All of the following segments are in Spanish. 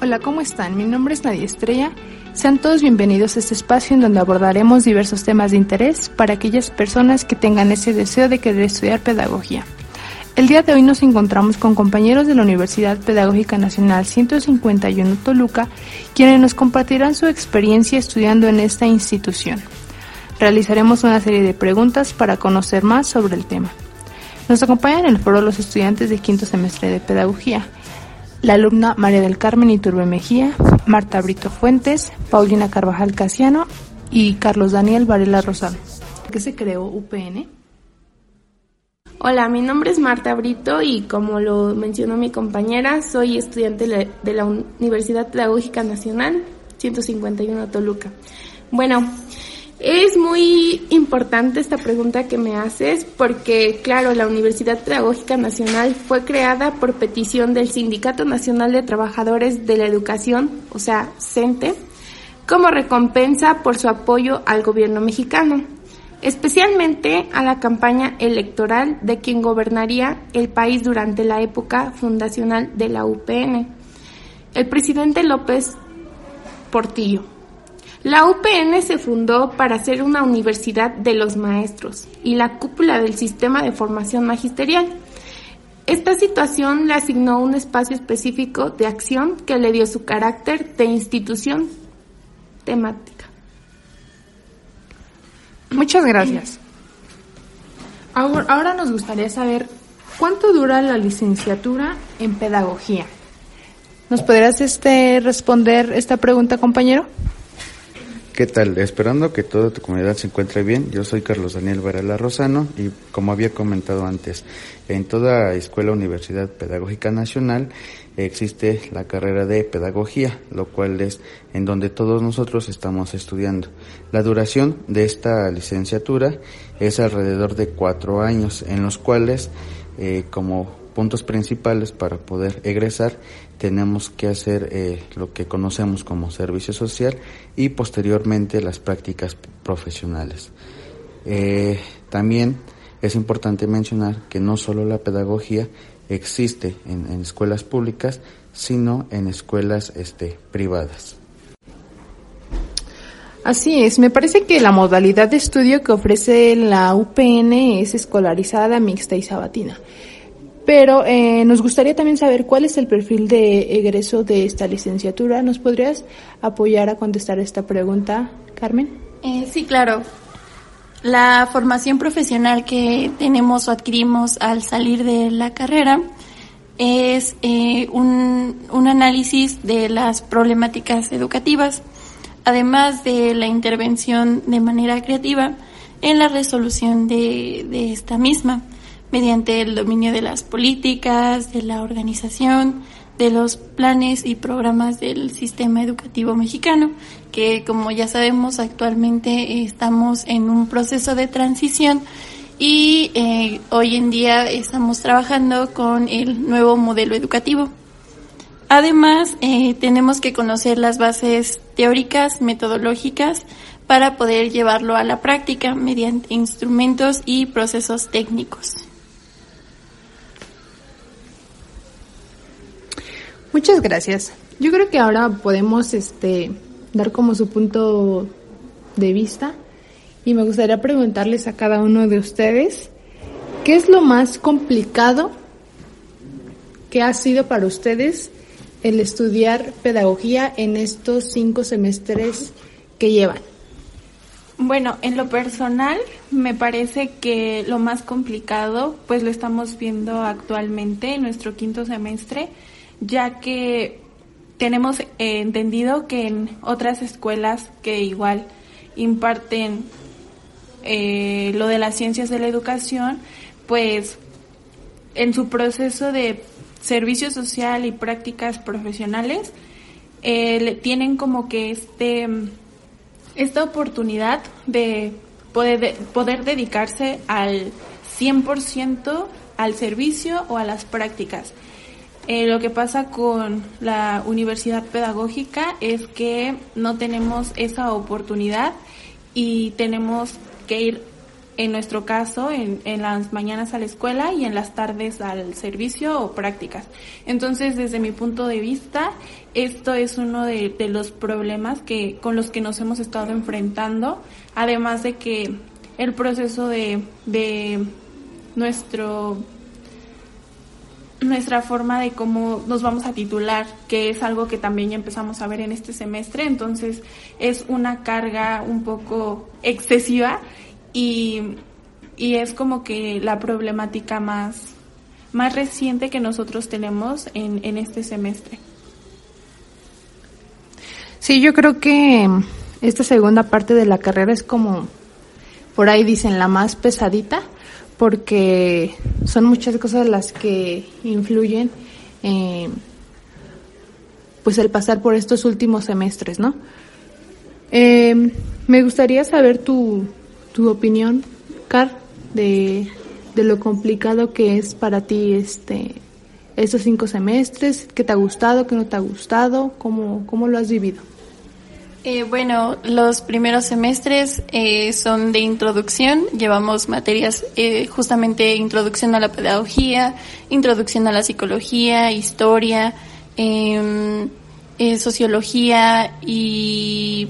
Hola, ¿cómo están? Mi nombre es Nadia Estrella. Sean todos bienvenidos a este espacio en donde abordaremos diversos temas de interés para aquellas personas que tengan ese deseo de querer estudiar pedagogía. El día de hoy nos encontramos con compañeros de la Universidad Pedagógica Nacional 151 Toluca, quienes nos compartirán su experiencia estudiando en esta institución. Realizaremos una serie de preguntas para conocer más sobre el tema. Nos acompañan en el foro los estudiantes de quinto semestre de Pedagogía, la alumna María del Carmen Iturbe Mejía, Marta Brito Fuentes, Paulina Carvajal Casiano y Carlos Daniel Varela Rosado. ¿Qué se creó UPN? Hola, mi nombre es Marta Brito y como lo mencionó mi compañera, soy estudiante de la Universidad Pedagógica Nacional 151 Toluca. Bueno, es muy importante esta pregunta que me haces porque, claro, la Universidad Pedagógica Nacional fue creada por petición del Sindicato Nacional de Trabajadores de la Educación, o sea, CENTE, como recompensa por su apoyo al gobierno mexicano, especialmente a la campaña electoral de quien gobernaría el país durante la época fundacional de la UPN, el presidente López Portillo. La UPN se fundó para ser una universidad de los maestros y la cúpula del sistema de formación magisterial. Esta situación le asignó un espacio específico de acción que le dio su carácter de institución temática. Muchas gracias. Ahora nos gustaría saber cuánto dura la licenciatura en pedagogía. ¿Nos podrías este, responder esta pregunta, compañero? ¿Qué tal? Esperando que toda tu comunidad se encuentre bien. Yo soy Carlos Daniel Varela Rosano y como había comentado antes, en toda Escuela Universidad Pedagógica Nacional existe la carrera de pedagogía, lo cual es en donde todos nosotros estamos estudiando. La duración de esta licenciatura es alrededor de cuatro años, en los cuales eh, como puntos principales para poder egresar tenemos que hacer eh, lo que conocemos como servicio social y posteriormente las prácticas profesionales. Eh, también es importante mencionar que no solo la pedagogía existe en, escuelas públicas, sino en escuelas este, privadas. Así es, me parece que la modalidad de estudio que ofrece la UPN es escolarizada, mixta y sabatina. Pero eh, nos gustaría también saber cuál es el perfil de egreso de esta licenciatura. ¿Nos podrías apoyar a contestar esta pregunta, Carmen? Eh, sí, claro. La formación profesional que tenemos o adquirimos al salir de la carrera es eh, un, un, análisis de las problemáticas educativas, además de la intervención de manera creativa en la resolución de, de esta misma mediante el dominio de las políticas, de la organización, de los planes y programas del sistema educativo mexicano, que como ya sabemos actualmente estamos en un proceso de transición y eh, hoy en día estamos trabajando con el nuevo modelo educativo. Además, eh, tenemos que conocer las bases teóricas, metodológicas, para poder llevarlo a la práctica mediante instrumentos y procesos técnicos. Muchas gracias. Yo creo que ahora podemos este, dar como su punto de vista y me gustaría preguntarles a cada uno de ustedes qué es lo más complicado que ha sido para ustedes el estudiar pedagogía en estos cinco semestres que llevan. Bueno, en lo personal me parece que lo más complicado, pues lo estamos viendo actualmente en nuestro quinto semestre, ya que tenemos entendido que en otras escuelas que igual imparten eh, lo de las ciencias de la educación, pues en su proceso de servicio social y prácticas profesionales, eh, tienen como que este esta oportunidad de poder, de poder dedicarse al 100% al servicio o a las prácticas. Eh, lo que pasa con la universidad pedagógica es que no tenemos esa oportunidad y tenemos que ir en nuestro caso, en, en, las mañanas a la escuela y en las tardes al servicio o prácticas. Entonces, desde mi punto de vista, esto es uno de, de los problemas que, con los que nos hemos estado enfrentando, además de que el proceso de, de nuestro nuestra forma de cómo nos vamos a titular, que es algo que también empezamos a ver en este semestre, entonces es una carga un poco excesiva y, y es como que la problemática más, más reciente que nosotros tenemos en, en este semestre. Sí, yo creo que esta segunda parte de la carrera es como, por ahí dicen, la más pesadita, porque son muchas cosas las que influyen eh, pues el pasar por estos últimos semestres, ¿no? Eh, me gustaría saber tu, tu opinión, Car, de, de, lo complicado que es para ti este estos cinco semestres, qué te ha gustado, qué no te ha gustado, cómo, cómo lo has vivido. Eh, bueno, los primeros semestres eh, son de introducción. Llevamos materias eh, justamente introducción a la pedagogía, introducción a la psicología, historia, em, eh, sociología y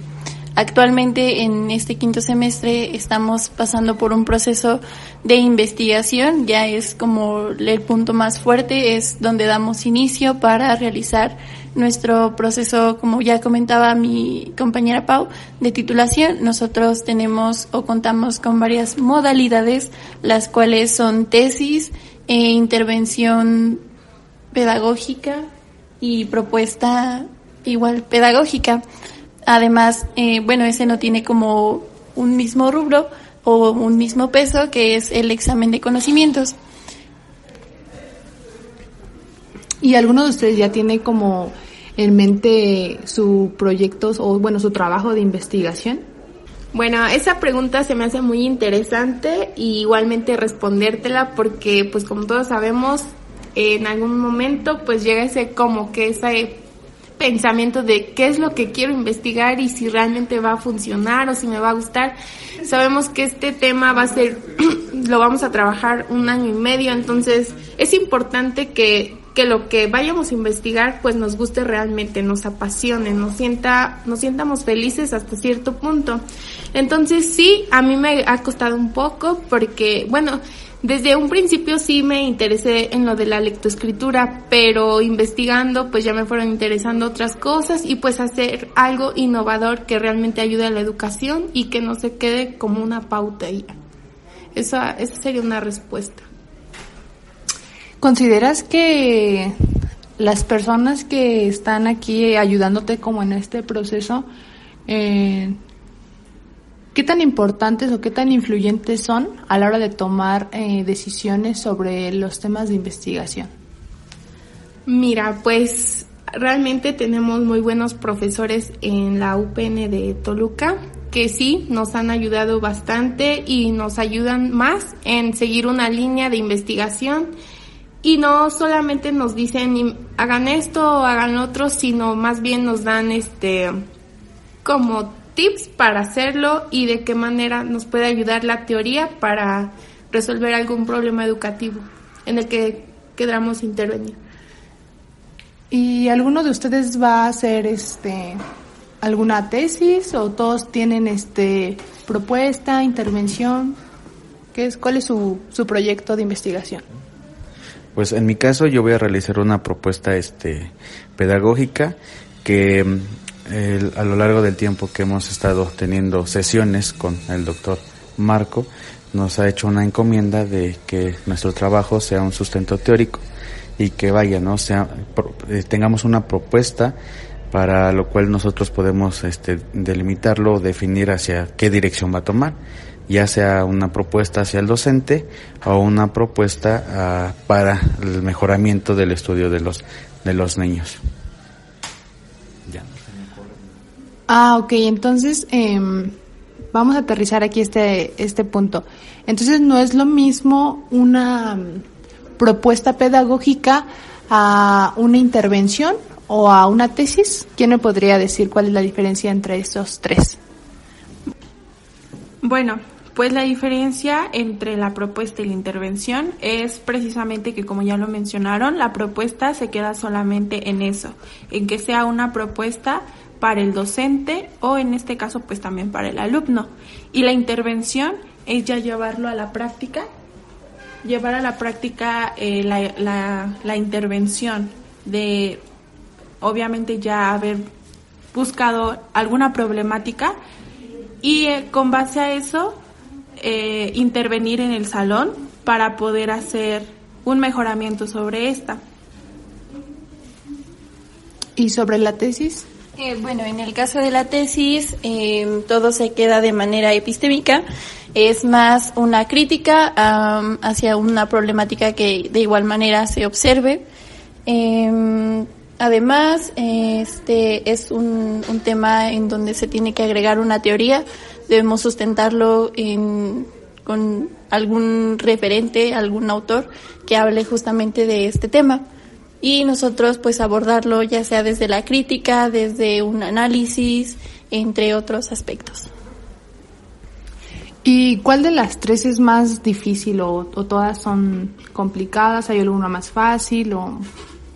actualmente en este quinto semestre estamos pasando por un proceso de investigación. Ya es como el punto más fuerte, es donde damos inicio para realizar nuestro proceso, como ya comentaba mi compañera Pau, de titulación. Nosotros tenemos o contamos con varias modalidades, las cuales son tesis, e intervención pedagógica y propuesta igual pedagógica. Además, eh, bueno, ese no tiene como un mismo rubro o un mismo peso, que es el examen de conocimientos. ¿Y alguno de ustedes ya tiene como en mente su proyecto o bueno, su trabajo de investigación? Bueno, esa pregunta se me hace muy interesante y igualmente respondértela porque pues como todos sabemos en algún momento pues llega ese como que ese pensamiento de qué es lo que quiero investigar y si realmente va a funcionar o si me va a gustar. Sabemos que este tema va a ser, lo vamos a trabajar un año y medio, entonces es importante que que lo que vayamos a investigar pues nos guste realmente, nos apasione, nos sienta, nos sientamos felices hasta cierto punto. Entonces sí, a mí me ha costado un poco porque, bueno, desde un principio sí me interesé en lo de la lectoescritura, pero investigando pues ya me fueron interesando otras cosas y pues hacer algo innovador que realmente ayude a la educación y que no se quede como una pauta ahí. Esa, esa sería una respuesta. ¿Consideras que las personas que están aquí ayudándote como en este proceso, eh, qué tan importantes o qué tan influyentes son a la hora de tomar eh, decisiones sobre los temas de investigación? Mira, pues realmente tenemos muy buenos profesores en la UPN de Toluca que sí nos han ayudado bastante y nos ayudan más en seguir una línea de investigación y no solamente nos dicen hagan esto o hagan otro, sino más bien nos dan este como tips para hacerlo y de qué manera nos puede ayudar la teoría para resolver algún problema educativo en el que queramos intervenir. ¿Y alguno de ustedes va a hacer este alguna tesis o todos tienen este propuesta, intervención? ¿Qué es cuál es su, su proyecto de investigación? Pues en mi caso yo voy a realizar una propuesta este pedagógica que a lo largo del tiempo que hemos estado teniendo sesiones con el doctor Marco nos ha hecho una encomienda de que nuestro trabajo sea un sustento teórico y que vaya, ¿no? Sea, eh, tengamos una propuesta para lo cual nosotros podemos este, delimitarlo definir hacia qué dirección va a tomar ya sea una propuesta hacia el docente o una propuesta uh, para el mejoramiento del estudio de los de los niños. Ya. Ah, ok, entonces eh, vamos a aterrizar aquí este, este punto. Entonces no es lo mismo una mm, propuesta pedagógica a una intervención o a una tesis. ¿Quién me podría decir cuál es la diferencia entre estos tres? Bueno, Pues la diferencia entre la propuesta y la intervención es precisamente que, como ya lo mencionaron, la propuesta se queda solamente en eso, en que sea una propuesta para el docente o en este caso pues también para el alumno. Y la intervención es ya llevarlo a la práctica, llevar a la práctica eh, la, la intervención de obviamente ya haber buscado alguna problemática y eh, con base a eso eh, intervenir en el salón para poder hacer un mejoramiento sobre esta. ¿Y sobre la tesis? Eh, bueno, en el caso de la tesis, todo se queda de manera epistémica. Es más una crítica hacia una problemática que de igual manera se observe. Em, además, este es un, un tema en donde se tiene que agregar una teoría debemos sustentarlo con algún referente, algún autor que hable justamente de este tema. Y nosotros pues abordarlo ya sea desde la crítica, desde un análisis, entre otros aspectos. ¿Y cuál de las tres es más difícil o, todas son complicadas? ¿Hay alguna más fácil o,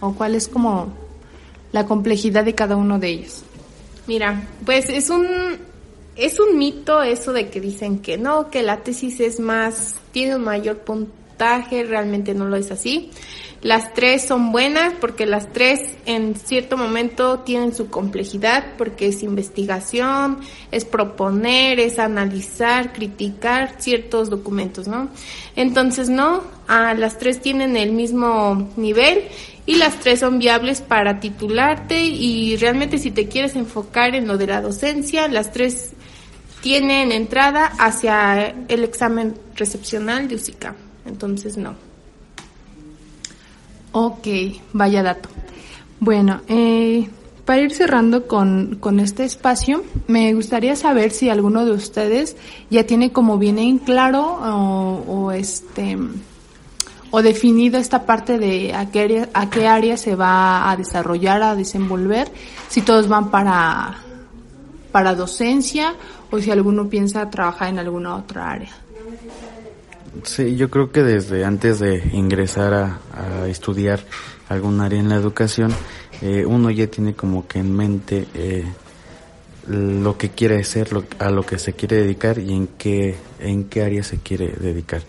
o cuál es como la complejidad de cada uno de ellos? Mira, pues es un es un mito eso de que dicen que no, que la tesis es más, tiene un mayor puntaje, realmente no lo es así. Las tres son buenas porque las tres en cierto momento tienen su complejidad porque es investigación, es proponer, es analizar, criticar ciertos documentos, ¿no? Entonces, no, a las tres tienen el mismo nivel y las tres son viables para titularte y realmente si te quieres enfocar en lo de la docencia, las tres tienen entrada hacia el examen recepcional de USICA. Entonces, no. Ok, vaya dato. Bueno, eh, para ir cerrando con, con, este espacio, me gustaría saber si alguno de ustedes ya tiene como bien en claro o, o este o definido esta parte de a qué, área, a qué área se va a desarrollar, a desenvolver, si todos van para, para docencia o si alguno piensa trabajar en alguna otra área. Sí, yo creo que desde antes de ingresar a, estudiar algún área en la educación, eh, uno ya tiene como que en mente eh, lo que quiere hacer, a lo que se quiere dedicar y en qué, en qué área se quiere dedicar.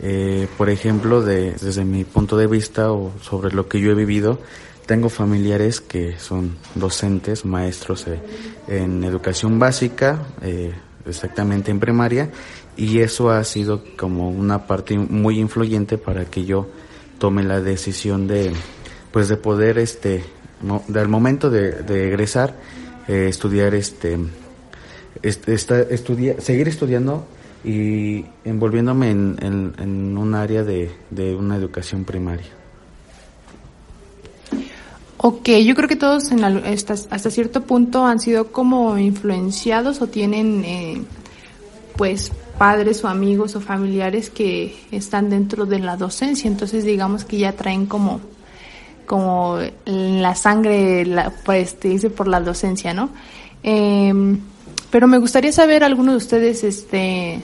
Eh, por ejemplo, desde mi punto de vista o sobre lo que yo he vivido, tengo familiares que son docentes, maestros eh, en educación básica, eh, exactamente en primaria, y eso ha sido como una parte muy influyente para que yo tome la decisión de, pues de poder, este, del momento de, egresar, eh, estudiar, este seguir estudiando y envolviéndome en, un área de una educación primaria. Ok, yo creo que todos en hasta, cierto punto han sido como influenciados o tienen eh, pues padres o amigos o familiares que están dentro de la docencia, entonces digamos que ya traen como como la sangre, la, pues dice por la docencia, ¿no? Em, pero me gustaría saber, ¿alguno de ustedes este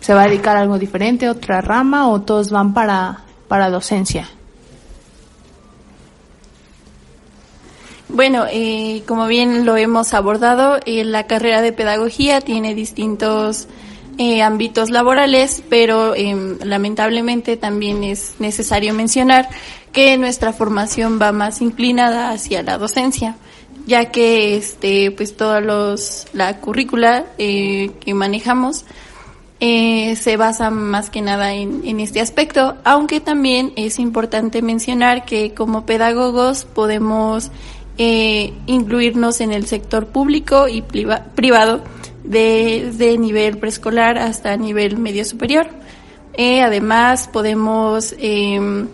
se va a dedicar a algo diferente, otra rama o todos van para, para docencia? Bueno, eh, como bien lo hemos abordado, eh, la carrera de pedagogía tiene distintos eh, ámbitos laborales, pero em, lamentablemente también es necesario mencionar que nuestra formación va más inclinada hacia la docencia, ya que este, pues todos los la currícula que manejamos se basa más que nada en, este aspecto, aunque también es importante mencionar que como pedagogos podemos eh, incluirnos en el sector público y privado desde nivel preescolar hasta nivel medio superior. Eh, además, podemos em,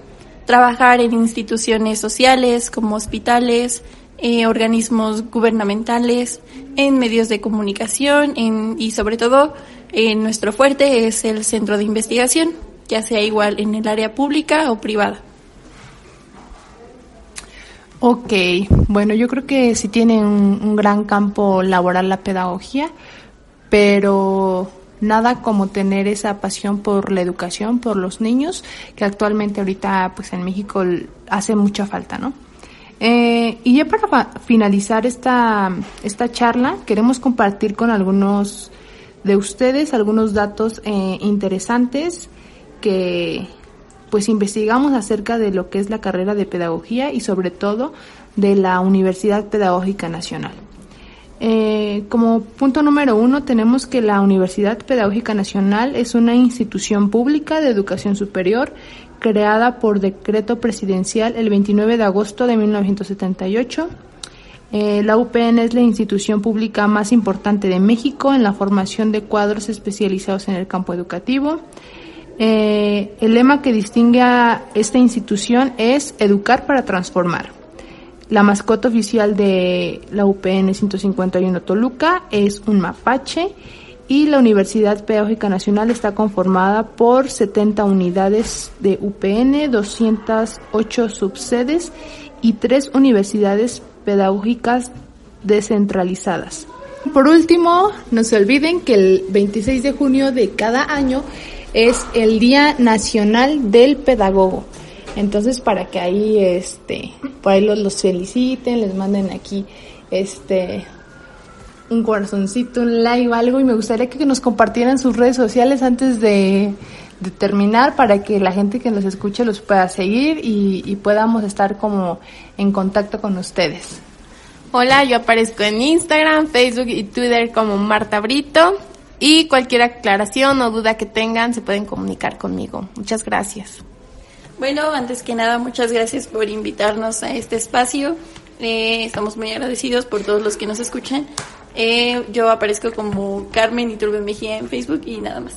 trabajar en instituciones sociales como hospitales, eh, organismos gubernamentales, en medios de comunicación y sobre todo nuestro fuerte es el centro de investigación, ya sea igual en el área pública o privada. Ok, bueno, yo creo que sí tiene un, gran campo laboral la pedagogía, pero nada como tener esa pasión por la educación, por los niños, que actualmente ahorita pues en México hace mucha falta, ¿no? Eh, y ya para finalizar esta, esta charla, queremos compartir con algunos de ustedes algunos datos eh, interesantes que pues investigamos acerca de lo que es la carrera de pedagogía y sobre todo de la Universidad Pedagógica Nacional. Eh, como punto número uno tenemos que la Universidad Pedagógica Nacional es una institución pública de educación superior creada por decreto presidencial el 29 de agosto de 1978. Eh, la UPN es la institución pública más importante de México en la formación de cuadros especializados en el campo educativo. Eh, el lema que distingue a esta institución es Educar para Transformar. La mascota oficial de la UPN 151 Toluca es un mapache y la Universidad Pedagógica Nacional está conformada por 70 unidades de UPN, 208 subsedes y tres universidades pedagógicas descentralizadas. Por último, no se olviden que el 26 de junio de cada año es el Día Nacional del Pedagogo. Entonces, para que ahí, este, por ahí los, feliciten, les manden aquí, este, un corazoncito, un like o algo y me gustaría que nos compartieran sus redes sociales antes de, terminar para que la gente que nos escuche los pueda seguir y, y, podamos estar como en contacto con ustedes. Hola, yo aparezco en Instagram, Facebook y Twitter como Marta Brito y cualquier aclaración o duda que tengan se pueden comunicar conmigo. Muchas gracias. Bueno, antes que nada, muchas gracias por invitarnos a este espacio. Eh, estamos muy agradecidos por todos los que nos escuchan. Eh, yo aparezco como Carmen Iturbe Mejía en Facebook y nada más.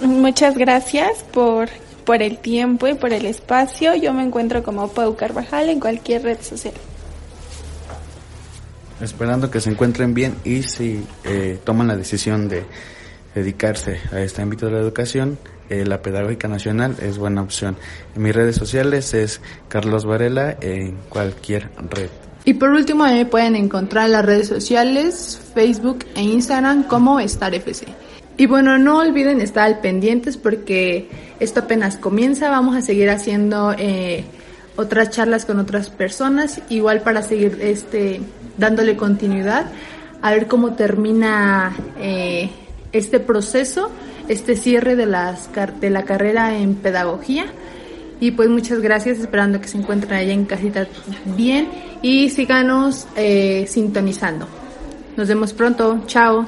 Muchas gracias por, por el tiempo y por el espacio. Yo me encuentro como Pau Carvajal en cualquier red social. Esperando que se encuentren bien y si eh, toman la decisión de dedicarse a este ámbito de la educación, eh, la Pedagógica Nacional es buena opción. En mis redes sociales es Carlos Varela en cualquier red. Y por último, me pueden encontrar en las redes sociales, Facebook e Instagram como StarFC. Y bueno, no olviden estar al pendientes porque esto apenas comienza. Vamos a seguir haciendo eh, otras charlas con otras personas, igual para seguir este dándole continuidad, a ver cómo termina eh, este proceso este cierre de, las, de la carrera en pedagogía. Y pues muchas gracias, esperando que se encuentren allá en casita bien y síganos eh, sintonizando. Nos vemos pronto, chao.